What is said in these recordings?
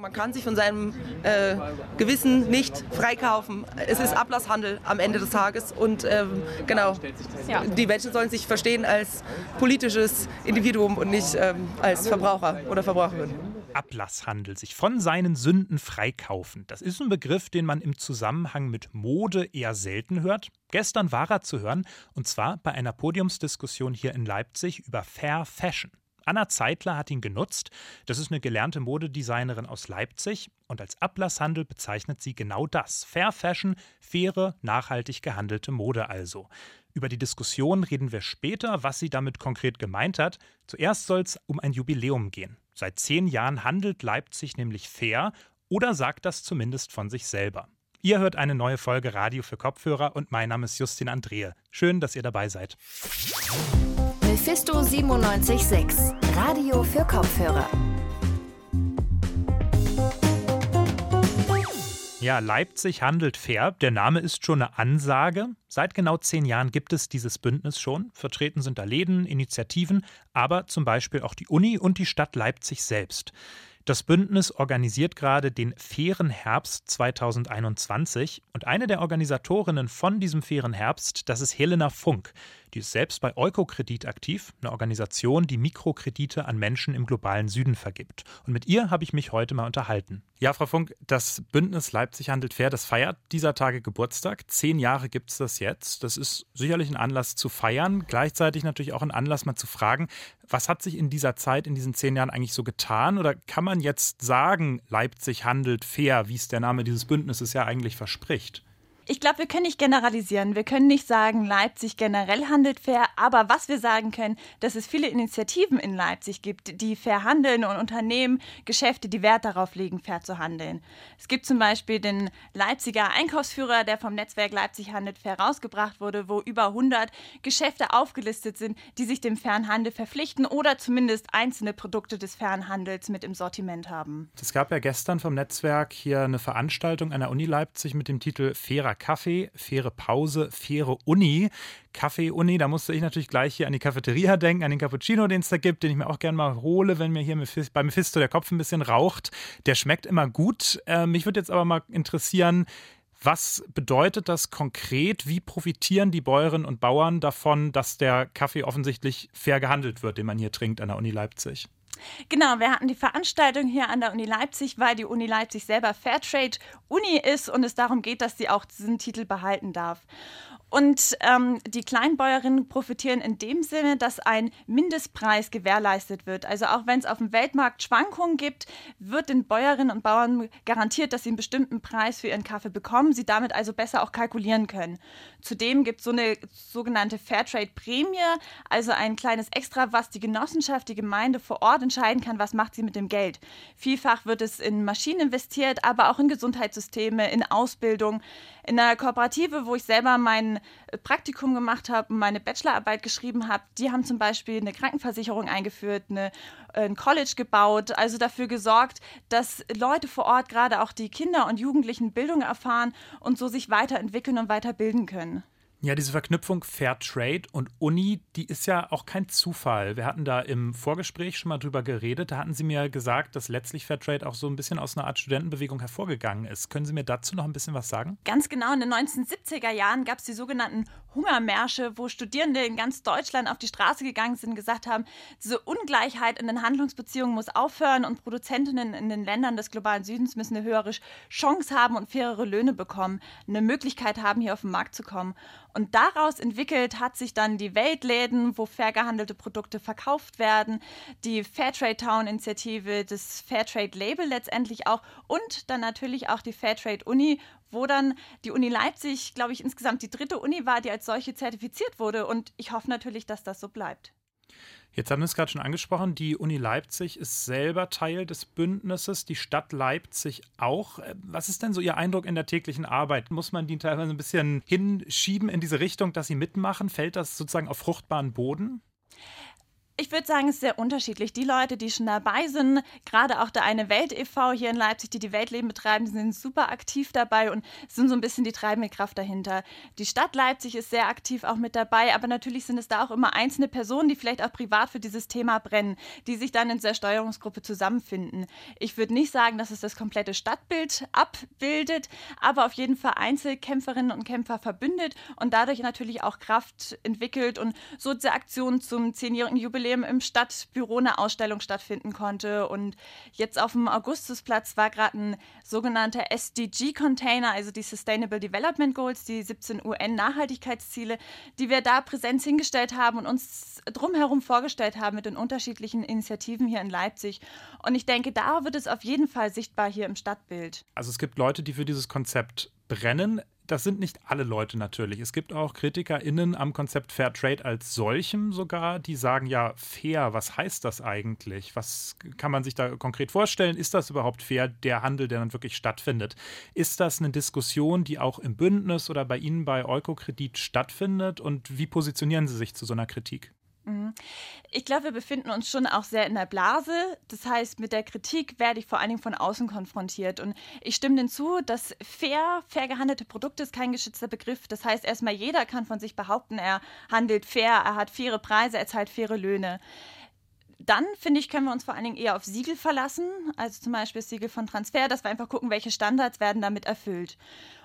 Man kann sich von seinem äh, Gewissen nicht freikaufen. Es ist Ablasshandel am Ende des Tages und ähm, genau, ja. die Menschen sollen sich verstehen als politisches Individuum und nicht ähm, als Verbraucher oder Verbraucherin. Ablasshandel, sich von seinen Sünden freikaufen. Das ist ein Begriff, den man im Zusammenhang mit Mode eher selten hört. Gestern war er zu hören, und zwar bei einer Podiumsdiskussion hier in Leipzig über Fair Fashion. Anna Zeitler hat ihn genutzt. Das ist eine gelernte Modedesignerin aus Leipzig und als Ablasshandel bezeichnet sie genau das. Fair Fashion, faire, nachhaltig gehandelte Mode also. Über die Diskussion reden wir später, was sie damit konkret gemeint hat. Zuerst soll es um ein Jubiläum gehen. Seit zehn Jahren handelt Leipzig nämlich fair oder sagt das zumindest von sich selber. Ihr hört eine neue Folge Radio für Kopfhörer und mein Name ist Justin Andrehe. Schön, dass ihr dabei seid. Mephisto 976, Radio für Kopfhörer. Ja, Leipzig handelt fair. Der Name ist schon eine Ansage. Seit genau zehn Jahren gibt es dieses Bündnis schon. Vertreten sind da Läden, Initiativen, aber zum Beispiel auch die Uni und die Stadt Leipzig selbst. Das Bündnis organisiert gerade den Fairen Herbst 2021 und eine der Organisatorinnen von diesem Fairen Herbst, das ist Helena Funk. Die ist selbst bei Eukokredit aktiv, eine Organisation, die Mikrokredite an Menschen im globalen Süden vergibt. Und mit ihr habe ich mich heute mal unterhalten. Ja, Frau Funk, das Bündnis Leipzig handelt fair, das feiert dieser Tage Geburtstag. Zehn Jahre gibt es das jetzt. Das ist sicherlich ein Anlass zu feiern, gleichzeitig natürlich auch ein Anlass mal zu fragen, was hat sich in dieser Zeit, in diesen zehn Jahren eigentlich so getan? Oder kann man jetzt sagen, Leipzig handelt fair, wie es der Name dieses Bündnisses ja eigentlich verspricht? Ich glaube, wir können nicht generalisieren. Wir können nicht sagen, Leipzig generell handelt fair. Aber was wir sagen können, dass es viele Initiativen in Leipzig gibt, die fair handeln und Unternehmen, Geschäfte, die Wert darauf legen, fair zu handeln. Es gibt zum Beispiel den Leipziger Einkaufsführer, der vom Netzwerk Leipzig handelt fair rausgebracht wurde, wo über 100 Geschäfte aufgelistet sind, die sich dem fairen Handel verpflichten oder zumindest einzelne Produkte des fairen Handels mit im Sortiment haben. Es gab ja gestern vom Netzwerk hier eine Veranstaltung an der Uni Leipzig mit dem Titel Fairer Kaffee, faire Pause, faire Uni. Kaffee Uni, da musste ich natürlich gleich hier an die Cafeteria denken, an den Cappuccino, den es da gibt, den ich mir auch gerne mal hole, wenn mir hier bei Mephisto der Kopf ein bisschen raucht. Der schmeckt immer gut. Äh, mich würde jetzt aber mal interessieren, was bedeutet das konkret? Wie profitieren die Bäuerinnen und Bauern davon, dass der Kaffee offensichtlich fair gehandelt wird, den man hier trinkt an der Uni Leipzig? Genau, wir hatten die Veranstaltung hier an der Uni Leipzig, weil die Uni Leipzig selber Fairtrade Uni ist und es darum geht, dass sie auch diesen Titel behalten darf. Und ähm, die Kleinbäuerinnen profitieren in dem Sinne, dass ein Mindestpreis gewährleistet wird. Also auch wenn es auf dem Weltmarkt Schwankungen gibt, wird den Bäuerinnen und Bauern garantiert, dass sie einen bestimmten Preis für ihren Kaffee bekommen, sie damit also besser auch kalkulieren können. Zudem gibt es so eine sogenannte Fairtrade-Prämie, also ein kleines Extra, was die Genossenschaft, die Gemeinde vor Ort entscheiden kann, was macht sie mit dem Geld. Vielfach wird es in Maschinen investiert, aber auch in Gesundheitssysteme, in Ausbildung. In der Kooperative, wo ich selber mein äh, Praktikum gemacht habe, meine Bachelorarbeit geschrieben habe, die haben zum Beispiel eine Krankenversicherung eingeführt, eine, äh, ein College gebaut, also dafür gesorgt, dass Leute vor Ort, gerade auch die Kinder und Jugendlichen, Bildung erfahren und so sich weiterentwickeln und weiterbilden können. Ja, diese Verknüpfung Fair Trade und Uni, die ist ja auch kein Zufall. Wir hatten da im Vorgespräch schon mal drüber geredet. Da hatten Sie mir gesagt, dass letztlich Fair Trade auch so ein bisschen aus einer Art Studentenbewegung hervorgegangen ist. Können Sie mir dazu noch ein bisschen was sagen? Ganz genau. In den 1970er Jahren gab es die sogenannten Hungermärsche, wo Studierende in ganz Deutschland auf die Straße gegangen sind und gesagt haben, diese Ungleichheit in den Handlungsbeziehungen muss aufhören und Produzentinnen in den Ländern des globalen Südens müssen eine höhere Chance haben und fairere Löhne bekommen, eine Möglichkeit haben, hier auf den Markt zu kommen. Und daraus entwickelt hat sich dann die Weltläden, wo fair gehandelte Produkte verkauft werden, die Fairtrade Town Initiative, das Fairtrade Label letztendlich auch und dann natürlich auch die Fairtrade Uni, wo dann die Uni Leipzig, glaube ich, insgesamt die dritte Uni war, die als solche zertifiziert wurde. Und ich hoffe natürlich, dass das so bleibt. Jetzt haben wir es gerade schon angesprochen, die Uni Leipzig ist selber Teil des Bündnisses, die Stadt Leipzig auch. Was ist denn so Ihr Eindruck in der täglichen Arbeit? Muss man die teilweise ein bisschen hinschieben in diese Richtung, dass sie mitmachen? Fällt das sozusagen auf fruchtbaren Boden? Ich würde sagen, es ist sehr unterschiedlich. Die Leute, die schon dabei sind, gerade auch der eine Welt e.V. hier in Leipzig, die die Weltleben betreiben, sind super aktiv dabei und sind so ein bisschen die treibende Kraft dahinter. Die Stadt Leipzig ist sehr aktiv auch mit dabei, aber natürlich sind es da auch immer einzelne Personen, die vielleicht auch privat für dieses Thema brennen, die sich dann in der Steuerungsgruppe zusammenfinden. Ich würde nicht sagen, dass es das komplette Stadtbild abbildet, aber auf jeden Fall Einzelkämpferinnen und Kämpfer verbündet und dadurch natürlich auch Kraft entwickelt und so diese Aktion zum zehnjährigen Jubiläum Jubiläum im Stadtbüro eine Ausstellung stattfinden konnte. Und jetzt auf dem Augustusplatz war gerade ein sogenannter SDG-Container, also die Sustainable Development Goals, die 17 UN-Nachhaltigkeitsziele, die wir da Präsenz hingestellt haben und uns drumherum vorgestellt haben mit den unterschiedlichen Initiativen hier in Leipzig. Und ich denke, da wird es auf jeden Fall sichtbar hier im Stadtbild. Also es gibt Leute, die für dieses Konzept brennen das sind nicht alle Leute natürlich. Es gibt auch KritikerInnen am Konzept Fair Trade als solchem sogar, die sagen, ja, fair, was heißt das eigentlich? Was kann man sich da konkret vorstellen? Ist das überhaupt fair, der Handel, der dann wirklich stattfindet? Ist das eine Diskussion, die auch im Bündnis oder bei Ihnen bei Eukokredit stattfindet? Und wie positionieren Sie sich zu so einer Kritik? Ich glaube, wir befinden uns schon auch sehr in der Blase. Das heißt, mit der Kritik werde ich vor allen Dingen von außen konfrontiert. Und ich stimme hinzu, dass fair, fair gehandelte Produkte ist kein geschützter Begriff. Das heißt, erstmal jeder kann von sich behaupten, er handelt fair, er hat faire Preise, er zahlt faire Löhne. Dann, finde ich, können wir uns vor allen Dingen eher auf Siegel verlassen, also zum Beispiel das Siegel von Transfer, dass wir einfach gucken, welche Standards werden damit erfüllt.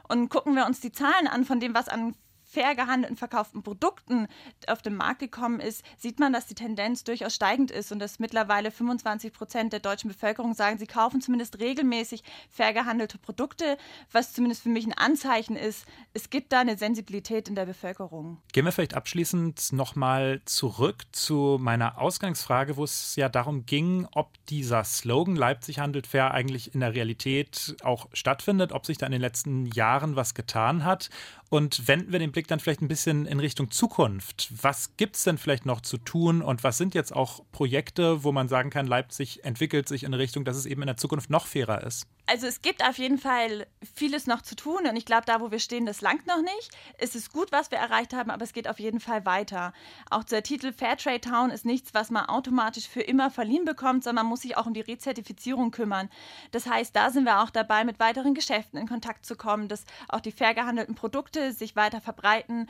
Und gucken wir uns die Zahlen an von dem, was an fair gehandelten verkauften Produkten auf den Markt gekommen ist, sieht man, dass die Tendenz durchaus steigend ist und dass mittlerweile 25 Prozent der deutschen Bevölkerung sagen, sie kaufen zumindest regelmäßig fair gehandelte Produkte, was zumindest für mich ein Anzeichen ist, es gibt da eine Sensibilität in der Bevölkerung. Gehen wir vielleicht abschließend nochmal zurück zu meiner Ausgangsfrage, wo es ja darum ging, ob dieser Slogan Leipzig handelt fair eigentlich in der Realität auch stattfindet, ob sich da in den letzten Jahren was getan hat und wenden wir den Blick dann vielleicht ein bisschen in Richtung Zukunft. Was gibt es denn vielleicht noch zu tun und was sind jetzt auch Projekte, wo man sagen kann, Leipzig entwickelt sich in eine Richtung, dass es eben in der Zukunft noch fairer ist? Also es gibt auf jeden Fall vieles noch zu tun und ich glaube, da wo wir stehen, das langt noch nicht. Es ist gut, was wir erreicht haben, aber es geht auf jeden Fall weiter. Auch der Titel Fairtrade Town ist nichts, was man automatisch für immer verliehen bekommt, sondern man muss sich auch um die Rezertifizierung kümmern. Das heißt, da sind wir auch dabei, mit weiteren Geschäften in Kontakt zu kommen, dass auch die fair gehandelten Produkte sich weiter verbreiten,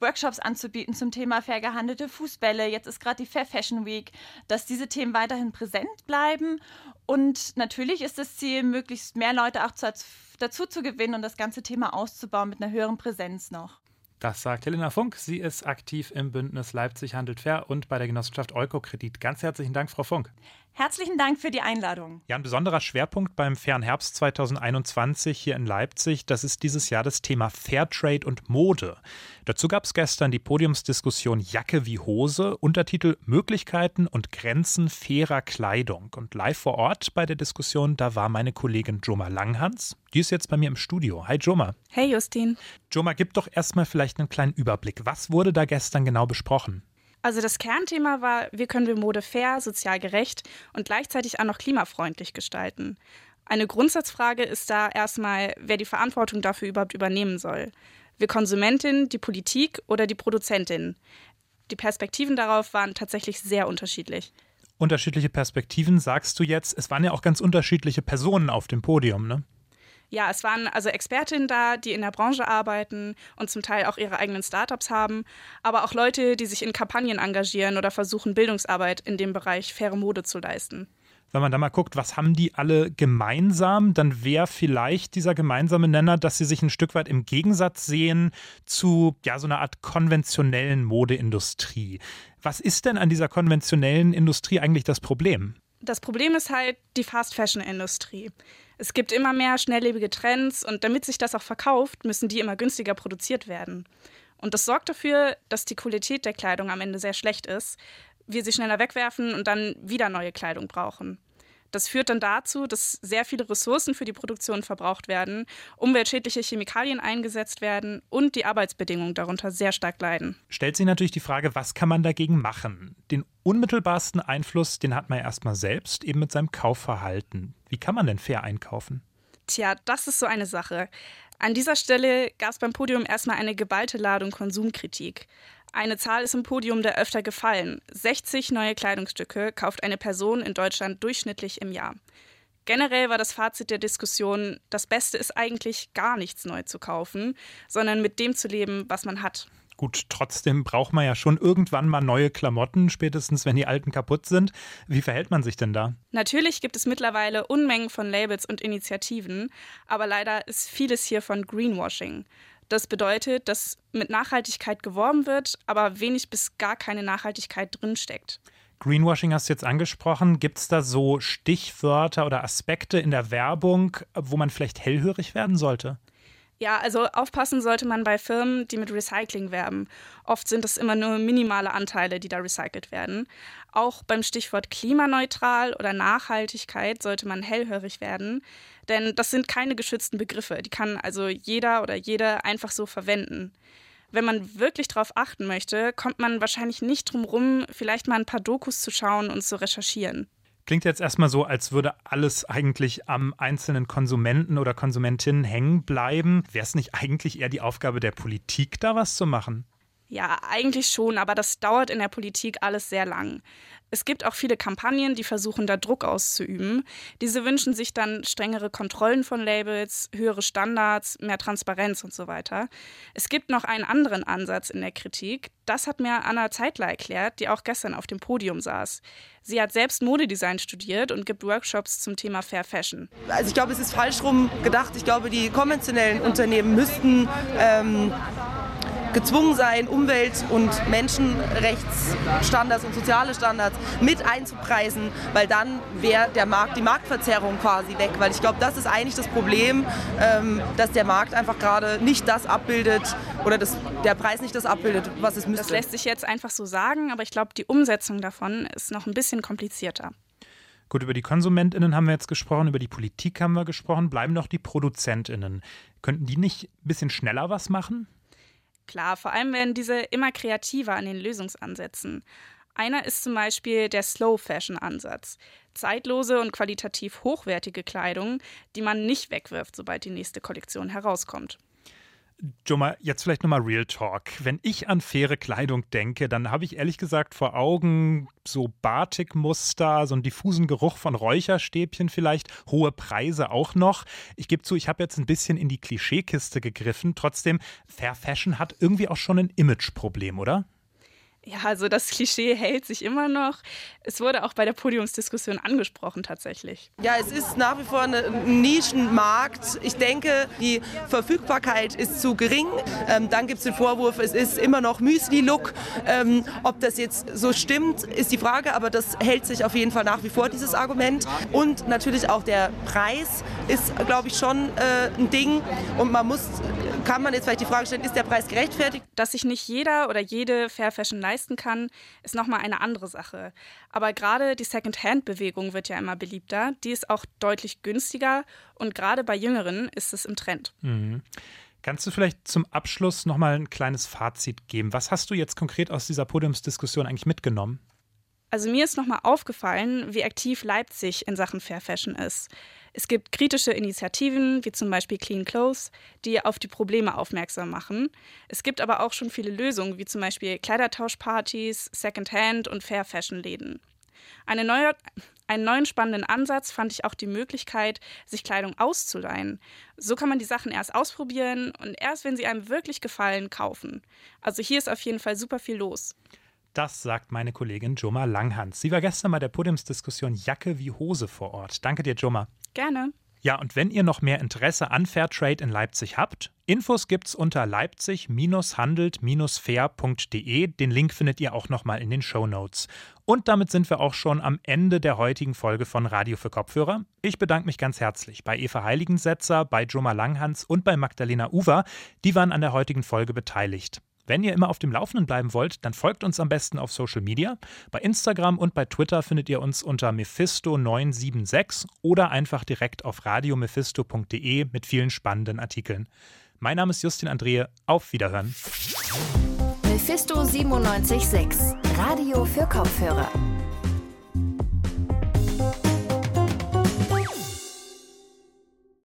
Workshops anzubieten zum Thema fair gehandelte Fußbälle. Jetzt ist gerade die Fair Fashion Week, dass diese Themen weiterhin präsent bleiben und natürlich ist das Ziel, möglichst mehr Leute auch zu, dazu zu gewinnen und das ganze Thema auszubauen mit einer höheren Präsenz noch. Das sagt Helena Funk. Sie ist aktiv im Bündnis Leipzig handelt fair und bei der Genossenschaft Eukokredit. Ganz herzlichen Dank, Frau Funk. Herzlichen Dank für die Einladung. Ja, ein besonderer Schwerpunkt beim Fairen Herbst 2021 hier in Leipzig, das ist dieses Jahr das Thema Fairtrade und Mode. Dazu gab es gestern die Podiumsdiskussion Jacke wie Hose, Untertitel Möglichkeiten und Grenzen fairer Kleidung. Und live vor Ort bei der Diskussion, da war meine Kollegin Joma Langhans. Die ist jetzt bei mir im Studio. Hi Joma. Hey Justin. Joma, gib doch erstmal vielleicht einen kleinen Überblick. Was wurde da gestern genau besprochen? Also das Kernthema war, wie können wir Mode fair, sozial gerecht und gleichzeitig auch noch klimafreundlich gestalten. Eine Grundsatzfrage ist da erstmal, wer die Verantwortung dafür überhaupt übernehmen soll. Wir Konsumentin, die Politik oder die Produzentin. Die Perspektiven darauf waren tatsächlich sehr unterschiedlich. Unterschiedliche Perspektiven, sagst du jetzt. Es waren ja auch ganz unterschiedliche Personen auf dem Podium, ne? Ja, es waren also Expertinnen da, die in der Branche arbeiten und zum Teil auch ihre eigenen Startups haben, aber auch Leute, die sich in Kampagnen engagieren oder versuchen, Bildungsarbeit in dem Bereich faire Mode zu leisten. Wenn man da mal guckt, was haben die alle gemeinsam, dann wäre vielleicht dieser gemeinsame Nenner, dass sie sich ein Stück weit im Gegensatz sehen zu ja, so einer Art konventionellen Modeindustrie. Was ist denn an dieser konventionellen Industrie eigentlich das Problem? Das Problem ist halt die Fast-Fashion-Industrie. Es gibt immer mehr schnelllebige Trends und damit sich das auch verkauft, müssen die immer günstiger produziert werden. Und das sorgt dafür, dass die Qualität der Kleidung am Ende sehr schlecht ist, wir sie schneller wegwerfen und dann wieder neue Kleidung brauchen. Das führt dann dazu, dass sehr viele Ressourcen für die Produktion verbraucht werden, umweltschädliche Chemikalien eingesetzt werden und die Arbeitsbedingungen darunter sehr stark leiden. Stellt sich natürlich die Frage, was kann man dagegen machen? Den unmittelbarsten Einfluss, den hat man erstmal selbst, eben mit seinem Kaufverhalten. Wie kann man denn fair einkaufen? Tja, das ist so eine Sache. An dieser Stelle gab es beim Podium erstmal eine geballte Ladung Konsumkritik. Eine Zahl ist im Podium der öfter gefallen. 60 neue Kleidungsstücke kauft eine Person in Deutschland durchschnittlich im Jahr. Generell war das Fazit der Diskussion, das Beste ist eigentlich gar nichts neu zu kaufen, sondern mit dem zu leben, was man hat. Gut, trotzdem braucht man ja schon irgendwann mal neue Klamotten, spätestens wenn die alten kaputt sind. Wie verhält man sich denn da? Natürlich gibt es mittlerweile Unmengen von Labels und Initiativen, aber leider ist vieles hier von Greenwashing. Das bedeutet, dass mit Nachhaltigkeit geworben wird, aber wenig bis gar keine Nachhaltigkeit drinsteckt. Greenwashing hast du jetzt angesprochen. Gibt es da so Stichwörter oder Aspekte in der Werbung, wo man vielleicht hellhörig werden sollte? Ja, also aufpassen sollte man bei Firmen, die mit Recycling werben. Oft sind es immer nur minimale Anteile, die da recycelt werden. Auch beim Stichwort klimaneutral oder Nachhaltigkeit sollte man hellhörig werden, denn das sind keine geschützten Begriffe. Die kann also jeder oder jede einfach so verwenden. Wenn man wirklich darauf achten möchte, kommt man wahrscheinlich nicht drum rum, vielleicht mal ein paar Dokus zu schauen und zu recherchieren. Klingt jetzt erstmal so, als würde alles eigentlich am einzelnen Konsumenten oder Konsumentin hängen bleiben. Wäre es nicht eigentlich eher die Aufgabe der Politik, da was zu machen? Ja, eigentlich schon, aber das dauert in der Politik alles sehr lang. Es gibt auch viele Kampagnen, die versuchen, da Druck auszuüben. Diese wünschen sich dann strengere Kontrollen von Labels, höhere Standards, mehr Transparenz und so weiter. Es gibt noch einen anderen Ansatz in der Kritik. Das hat mir Anna Zeitler erklärt, die auch gestern auf dem Podium saß. Sie hat selbst Modedesign studiert und gibt Workshops zum Thema Fair Fashion. Also ich glaube, es ist falsch rum gedacht. Ich glaube, die konventionellen Unternehmen müssten ähm, gezwungen sein, Umwelt- und Menschenrechtsstandards und soziale Standards mit einzupreisen, weil dann wäre der Markt, die Marktverzerrung quasi weg. Weil ich glaube, das ist eigentlich das Problem, ähm, dass der Markt einfach gerade nicht das abbildet oder das, der Preis nicht das abbildet, was es müsste. Das lässt sich jetzt einfach so sagen, aber ich glaube, die Umsetzung davon ist noch ein bisschen komplizierter. Gut, über die KonsumentInnen haben wir jetzt gesprochen, über die Politik haben wir gesprochen. Bleiben noch die ProduzentInnen. Könnten die nicht ein bisschen schneller was machen? Klar, vor allem werden diese immer kreativer an den Lösungsansätzen. Einer ist zum Beispiel der Slow Fashion Ansatz. Zeitlose und qualitativ hochwertige Kleidung, die man nicht wegwirft, sobald die nächste Kollektion herauskommt. Joma, jetzt vielleicht nochmal Real Talk. Wenn ich an faire Kleidung denke, dann habe ich ehrlich gesagt vor Augen so Batikmuster, so einen diffusen Geruch von Räucherstäbchen vielleicht, hohe Preise auch noch. Ich gebe zu, ich habe jetzt ein bisschen in die Klischeekiste gegriffen. Trotzdem, Fair Fashion hat irgendwie auch schon ein Imageproblem, oder? Ja, also das Klischee hält sich immer noch. Es wurde auch bei der Podiumsdiskussion angesprochen tatsächlich. Ja, es ist nach wie vor ein Nischenmarkt. Ich denke, die Verfügbarkeit ist zu gering. Ähm, dann gibt es den Vorwurf, es ist immer noch Müsli-Look. Ähm, ob das jetzt so stimmt, ist die Frage, aber das hält sich auf jeden Fall nach wie vor, dieses Argument. Und natürlich auch der Preis ist, glaube ich, schon äh, ein Ding. Und man muss, kann man jetzt vielleicht die Frage stellen, ist der Preis gerechtfertigt? Dass sich nicht jeder oder jede Fair Fashion leisten leisten kann, ist nochmal eine andere Sache. Aber gerade die Second-Hand-Bewegung wird ja immer beliebter. Die ist auch deutlich günstiger und gerade bei Jüngeren ist es im Trend. Mhm. Kannst du vielleicht zum Abschluss nochmal ein kleines Fazit geben? Was hast du jetzt konkret aus dieser Podiumsdiskussion eigentlich mitgenommen? Also mir ist nochmal aufgefallen, wie aktiv Leipzig in Sachen Fair Fashion ist. Es gibt kritische Initiativen, wie zum Beispiel Clean Clothes, die auf die Probleme aufmerksam machen. Es gibt aber auch schon viele Lösungen, wie zum Beispiel Kleidertauschpartys, Secondhand und Fair Fashion Läden. Eine neue, einen neuen spannenden Ansatz fand ich auch die Möglichkeit, sich Kleidung auszuleihen. So kann man die Sachen erst ausprobieren und erst, wenn sie einem wirklich gefallen, kaufen. Also hier ist auf jeden Fall super viel los. Das sagt meine Kollegin Joma Langhans. Sie war gestern bei der Podiumsdiskussion Jacke wie Hose vor Ort. Danke dir, Joma. Gerne. Ja, und wenn ihr noch mehr Interesse an Fairtrade in Leipzig habt, Infos gibt's unter leipzig-handelt-fair.de. Den Link findet ihr auch nochmal in den Show Notes. Und damit sind wir auch schon am Ende der heutigen Folge von Radio für Kopfhörer. Ich bedanke mich ganz herzlich bei Eva Heiligensetzer, bei Joma Langhans und bei Magdalena Uwer. Die waren an der heutigen Folge beteiligt. Wenn ihr immer auf dem Laufenden bleiben wollt, dann folgt uns am besten auf Social Media. Bei Instagram und bei Twitter findet ihr uns unter Mephisto976 oder einfach direkt auf radiomephisto.de mit vielen spannenden Artikeln. Mein Name ist Justin Andrehe. Auf Wiederhören. Mephisto 976, Radio für Kopfhörer.